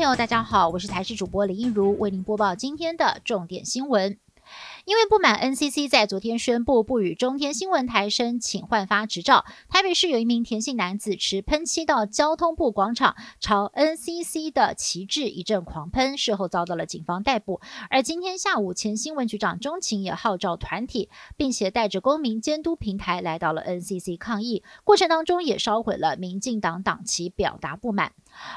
朋友，大家好，我是台视主播林映如，为您播报今天的重点新闻。因为不满 NCC 在昨天宣布不与中天新闻台申请换发执照，台北市有一名田姓男子持喷漆到交通部广场，朝 NCC 的旗帜一阵狂喷，事后遭到了警方逮捕。而今天下午，前新闻局长钟情也号召团体，并且带着公民监督平台来到了 NCC 抗议，过程当中也烧毁了民进党党旗，表达不满。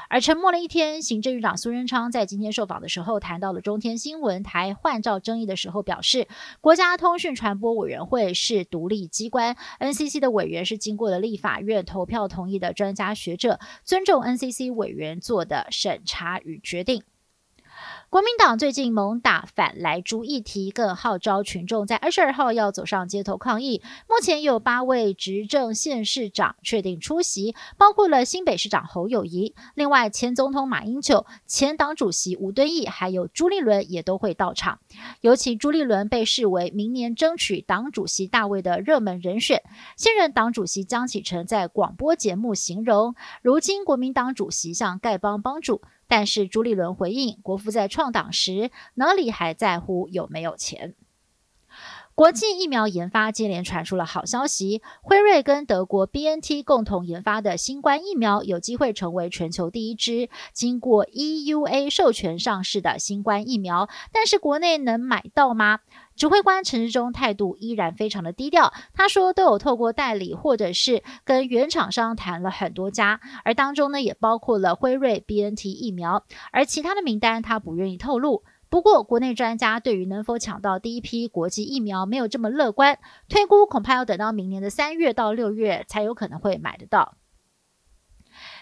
而沉默了一天，行政院长苏贞昌在今天受访的时候，谈到了中天新闻台换照争议的时候，表示国家通讯传播委员会是独立机关，NCC 的委员是经过了立法院投票同意的专家学者，尊重 NCC 委员做的审查与决定。国民党最近猛打反来猪议题，更号召群众在二十二号要走上街头抗议。目前有八位执政县市长确定出席，包括了新北市长侯友谊，另外前总统马英九、前党主席吴敦义，还有朱立伦也都会到场。尤其朱立伦被视为明年争取党主席大位的热门人选。现任党主席江启臣在广播节目形容，如今国民党主席像丐帮帮主。但是朱立伦回应，国父在创党时哪里还在乎有没有钱？国际疫苗研发接连传出了好消息，辉瑞跟德国 B N T 共同研发的新冠疫苗有机会成为全球第一支经过 E U A 授权上市的新冠疫苗。但是国内能买到吗？指挥官陈志忠态度依然非常的低调，他说都有透过代理或者是跟原厂商谈了很多家，而当中呢也包括了辉瑞 B N T 疫苗，而其他的名单他不愿意透露。不过，国内专家对于能否抢到第一批国际疫苗没有这么乐观，推估恐怕要等到明年的三月到六月才有可能会买得到。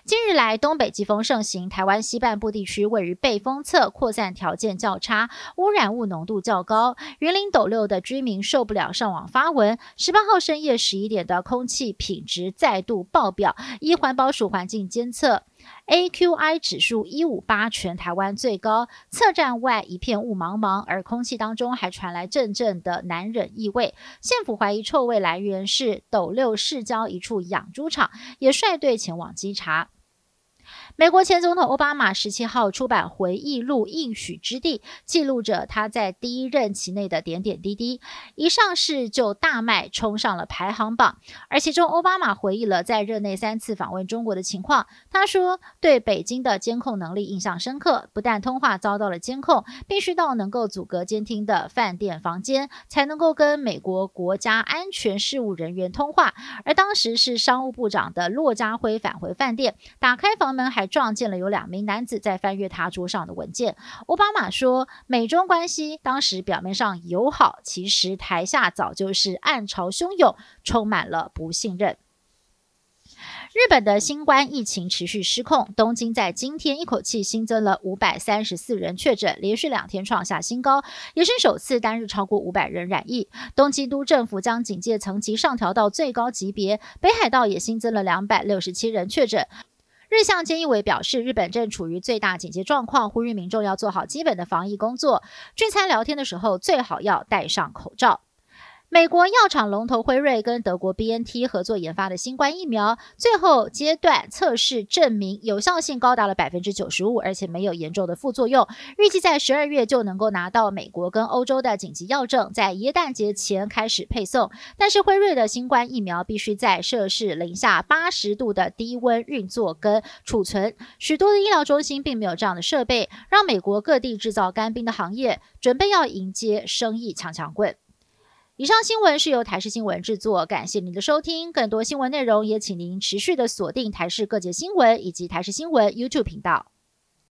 近日来，东北季风盛行，台湾西半部地区位于背风侧，扩散条件较差，污染物浓度较高。云林斗六的居民受不了，上网发文。十八号深夜十一点的空气品质再度爆表，依环保署环境监测，AQI 指数一五八，全台湾最高。侧站外一片雾茫茫，而空气当中还传来阵阵的难忍异味。县府怀疑臭味来源是斗六市郊一处养猪场，也率队前往稽查。美国前总统奥巴马十七号出版回忆录《应许之地》，记录着他在第一任期内的点点滴滴。一上市就大卖，冲上了排行榜。而其中，奥巴马回忆了在任内三次访问中国的情况。他说：“对北京的监控能力印象深刻，不但通话遭到了监控，必须到能够阻隔监听的饭店房间，才能够跟美国国家安全事务人员通话。”而当时是商务部长的骆家辉返回饭店，打开房门还。撞见了有两名男子在翻阅他桌上的文件。奥巴马说，美中关系当时表面上友好，其实台下早就是暗潮汹涌，充满了不信任。日本的新冠疫情持续失控，东京在今天一口气新增了五百三十四人确诊，连续两天创下新高，也是首次单日超过五百人染疫。东京都政府将警戒层级上调到最高级别，北海道也新增了两百六十七人确诊。日向菅义伟表示，日本正处于最大紧急状况，呼吁民众要做好基本的防疫工作。聚餐聊天的时候，最好要戴上口罩。美国药厂龙头辉瑞跟德国 B N T 合作研发的新冠疫苗，最后阶段测试证明有效性高达了百分之九十五，而且没有严重的副作用。预计在十二月就能够拿到美国跟欧洲的紧急药证，在耶诞节前开始配送。但是辉瑞的新冠疫苗必须在摄氏零下八十度的低温运作跟储存，许多的医疗中心并没有这样的设备，让美国各地制造干冰的行业准备要迎接生意强强棍。以上新闻是由台视新闻制作，感谢您的收听。更多新闻内容也请您持续的锁定台视各界新闻以及台视新闻 YouTube 频道。